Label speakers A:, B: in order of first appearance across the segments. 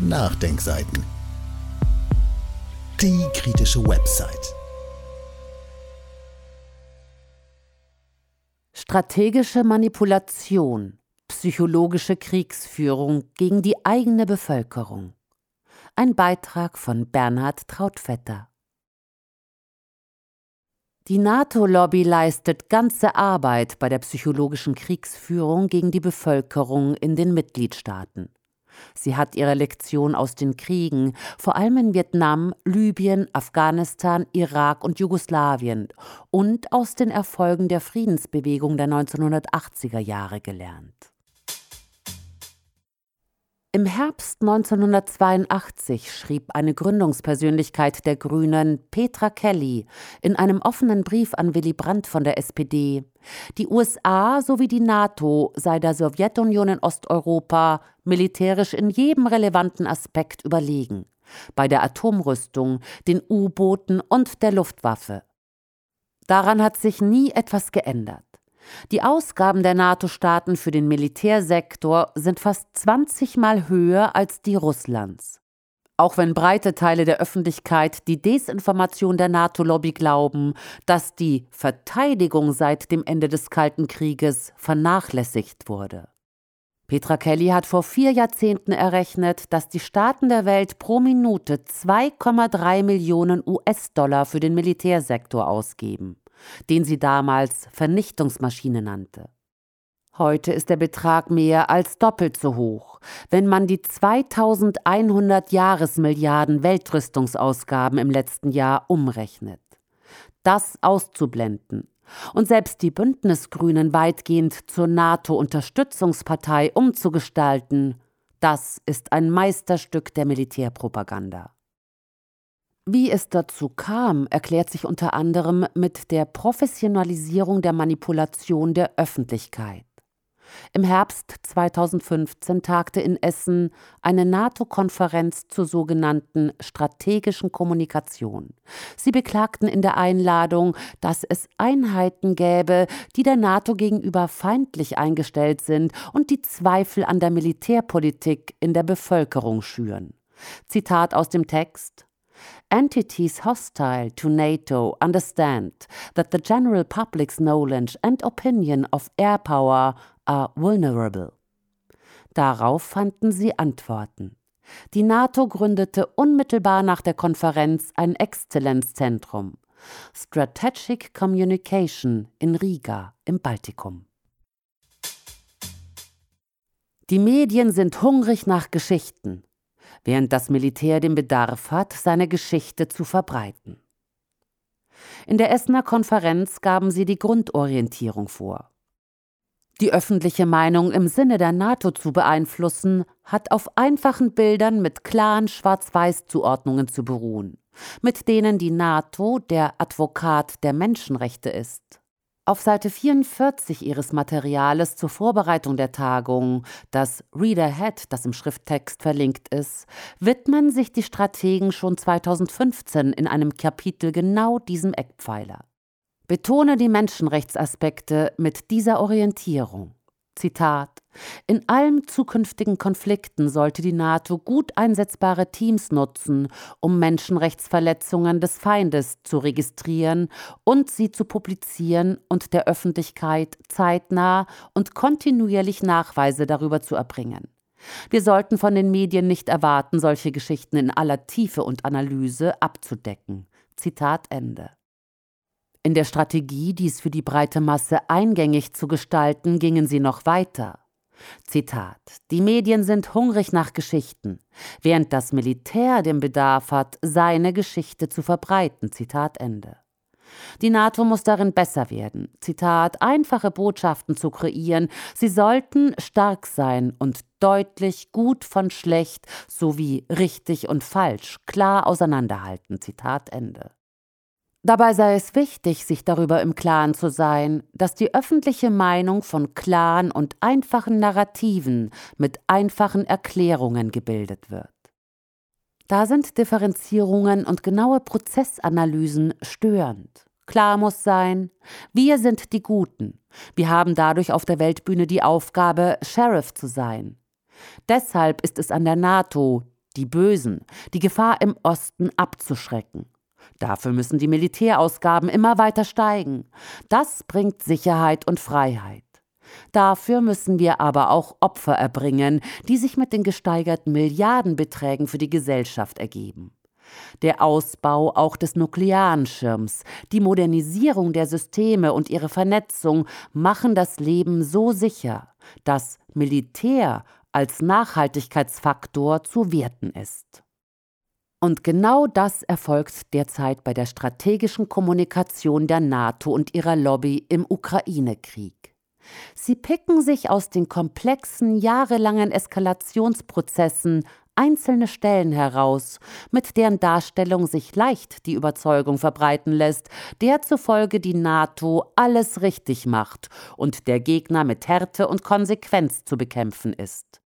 A: Nachdenkseiten. Die kritische Website.
B: Strategische Manipulation, psychologische Kriegsführung gegen die eigene Bevölkerung. Ein Beitrag von Bernhard Trautvetter. Die NATO-Lobby leistet ganze Arbeit bei der psychologischen Kriegsführung gegen die Bevölkerung in den Mitgliedstaaten. Sie hat ihre Lektion aus den Kriegen, vor allem in Vietnam, Libyen, Afghanistan, Irak und Jugoslawien und aus den Erfolgen der Friedensbewegung der 1980er Jahre gelernt. Im Herbst 1982 schrieb eine Gründungspersönlichkeit der Grünen, Petra Kelly, in einem offenen Brief an Willy Brandt von der SPD, die USA sowie die NATO sei der Sowjetunion in Osteuropa militärisch in jedem relevanten Aspekt überlegen, bei der Atomrüstung, den U-Booten und der Luftwaffe. Daran hat sich nie etwas geändert. Die Ausgaben der NATO-Staaten für den Militärsektor sind fast 20 Mal höher als die Russlands. Auch wenn breite Teile der Öffentlichkeit die Desinformation der NATO-Lobby glauben, dass die Verteidigung seit dem Ende des Kalten Krieges vernachlässigt wurde. Petra Kelly hat vor vier Jahrzehnten errechnet, dass die Staaten der Welt pro Minute 2,3 Millionen US-Dollar für den Militärsektor ausgeben den sie damals Vernichtungsmaschine nannte. Heute ist der Betrag mehr als doppelt so hoch, wenn man die 2100 Jahresmilliarden Weltrüstungsausgaben im letzten Jahr umrechnet. Das auszublenden und selbst die Bündnisgrünen weitgehend zur NATO-Unterstützungspartei umzugestalten, das ist ein Meisterstück der Militärpropaganda. Wie es dazu kam, erklärt sich unter anderem mit der Professionalisierung der Manipulation der Öffentlichkeit. Im Herbst 2015 tagte in Essen eine NATO-Konferenz zur sogenannten strategischen Kommunikation. Sie beklagten in der Einladung, dass es Einheiten gäbe, die der NATO gegenüber feindlich eingestellt sind und die Zweifel an der Militärpolitik in der Bevölkerung schüren. Zitat aus dem Text Entities hostile to NATO understand that the general public's knowledge and opinion of air power are vulnerable. Darauf fanden sie Antworten. Die NATO gründete unmittelbar nach der Konferenz ein Exzellenzzentrum, Strategic Communication in Riga im Baltikum. Die Medien sind hungrig nach Geschichten, während das Militär den Bedarf hat, seine Geschichte zu verbreiten. In der Essener Konferenz gaben sie die Grundorientierung vor. Die öffentliche Meinung im Sinne der NATO zu beeinflussen, hat auf einfachen Bildern mit klaren Schwarz-Weiß-Zuordnungen zu beruhen, mit denen die NATO der Advokat der Menschenrechte ist. Auf Seite 44 Ihres Materiales zur Vorbereitung der Tagung, das Readerhead, das im Schrifttext verlinkt ist, widmen sich die Strategen schon 2015 in einem Kapitel genau diesem Eckpfeiler. Betone die Menschenrechtsaspekte mit dieser Orientierung. Zitat In allen zukünftigen Konflikten sollte die NATO gut einsetzbare Teams nutzen, um Menschenrechtsverletzungen des Feindes zu registrieren und sie zu publizieren und der Öffentlichkeit zeitnah und kontinuierlich Nachweise darüber zu erbringen. Wir sollten von den Medien nicht erwarten, solche Geschichten in aller Tiefe und Analyse abzudecken. Zitat Ende. In der Strategie, dies für die breite Masse eingängig zu gestalten, gingen sie noch weiter. Zitat: Die Medien sind hungrig nach Geschichten, während das Militär den Bedarf hat, seine Geschichte zu verbreiten. Zitat Ende. Die NATO muss darin besser werden. Zitat: Einfache Botschaften zu kreieren. Sie sollten stark sein und deutlich gut von schlecht sowie richtig und falsch klar auseinanderhalten. Zitat Ende. Dabei sei es wichtig, sich darüber im Klaren zu sein, dass die öffentliche Meinung von klaren und einfachen Narrativen mit einfachen Erklärungen gebildet wird. Da sind Differenzierungen und genaue Prozessanalysen störend. Klar muss sein, wir sind die Guten. Wir haben dadurch auf der Weltbühne die Aufgabe, Sheriff zu sein. Deshalb ist es an der NATO, die Bösen, die Gefahr im Osten abzuschrecken. Dafür müssen die Militärausgaben immer weiter steigen. Das bringt Sicherheit und Freiheit. Dafür müssen wir aber auch Opfer erbringen, die sich mit den gesteigerten Milliardenbeträgen für die Gesellschaft ergeben. Der Ausbau auch des nuklearen Schirms, die Modernisierung der Systeme und ihre Vernetzung machen das Leben so sicher, dass Militär als Nachhaltigkeitsfaktor zu werten ist. Und genau das erfolgt derzeit bei der strategischen Kommunikation der NATO und ihrer Lobby im Ukraine-Krieg. Sie picken sich aus den komplexen, jahrelangen Eskalationsprozessen einzelne Stellen heraus, mit deren Darstellung sich leicht die Überzeugung verbreiten lässt, der zufolge die NATO alles richtig macht und der Gegner mit Härte und Konsequenz zu bekämpfen ist.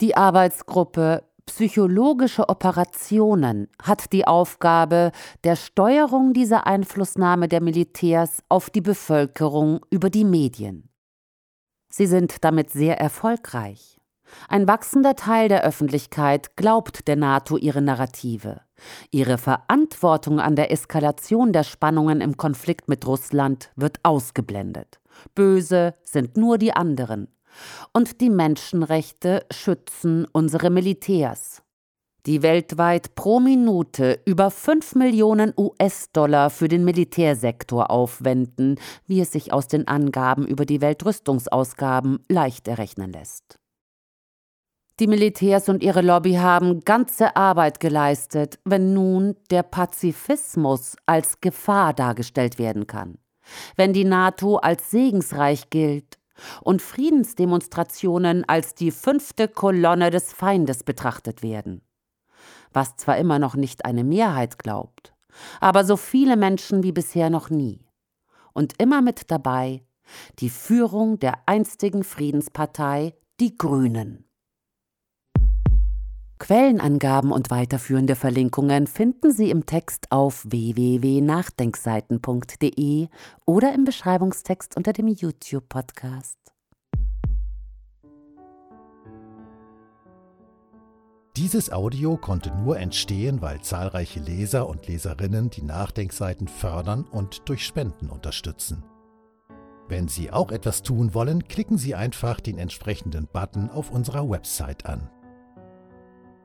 B: Die Arbeitsgruppe Psychologische Operationen hat die Aufgabe der Steuerung dieser Einflussnahme der Militärs auf die Bevölkerung über die Medien. Sie sind damit sehr erfolgreich. Ein wachsender Teil der Öffentlichkeit glaubt der NATO ihre Narrative. Ihre Verantwortung an der Eskalation der Spannungen im Konflikt mit Russland wird ausgeblendet. Böse sind nur die anderen und die Menschenrechte schützen unsere Militärs. Die weltweit pro Minute über 5 Millionen US-Dollar für den Militärsektor aufwenden, wie es sich aus den Angaben über die Weltrüstungsausgaben leicht errechnen lässt. Die Militärs und ihre Lobby haben ganze Arbeit geleistet, wenn nun der Pazifismus als Gefahr dargestellt werden kann. Wenn die NATO als segensreich gilt und Friedensdemonstrationen als die fünfte Kolonne des Feindes betrachtet werden. Was zwar immer noch nicht eine Mehrheit glaubt, aber so viele Menschen wie bisher noch nie. Und immer mit dabei die Führung der einstigen Friedenspartei, die Grünen. Quellenangaben und weiterführende Verlinkungen finden Sie im Text auf www.nachdenkseiten.de oder im Beschreibungstext unter dem YouTube-Podcast.
A: Dieses Audio konnte nur entstehen, weil zahlreiche Leser und Leserinnen die Nachdenkseiten fördern und durch Spenden unterstützen. Wenn Sie auch etwas tun wollen, klicken Sie einfach den entsprechenden Button auf unserer Website an.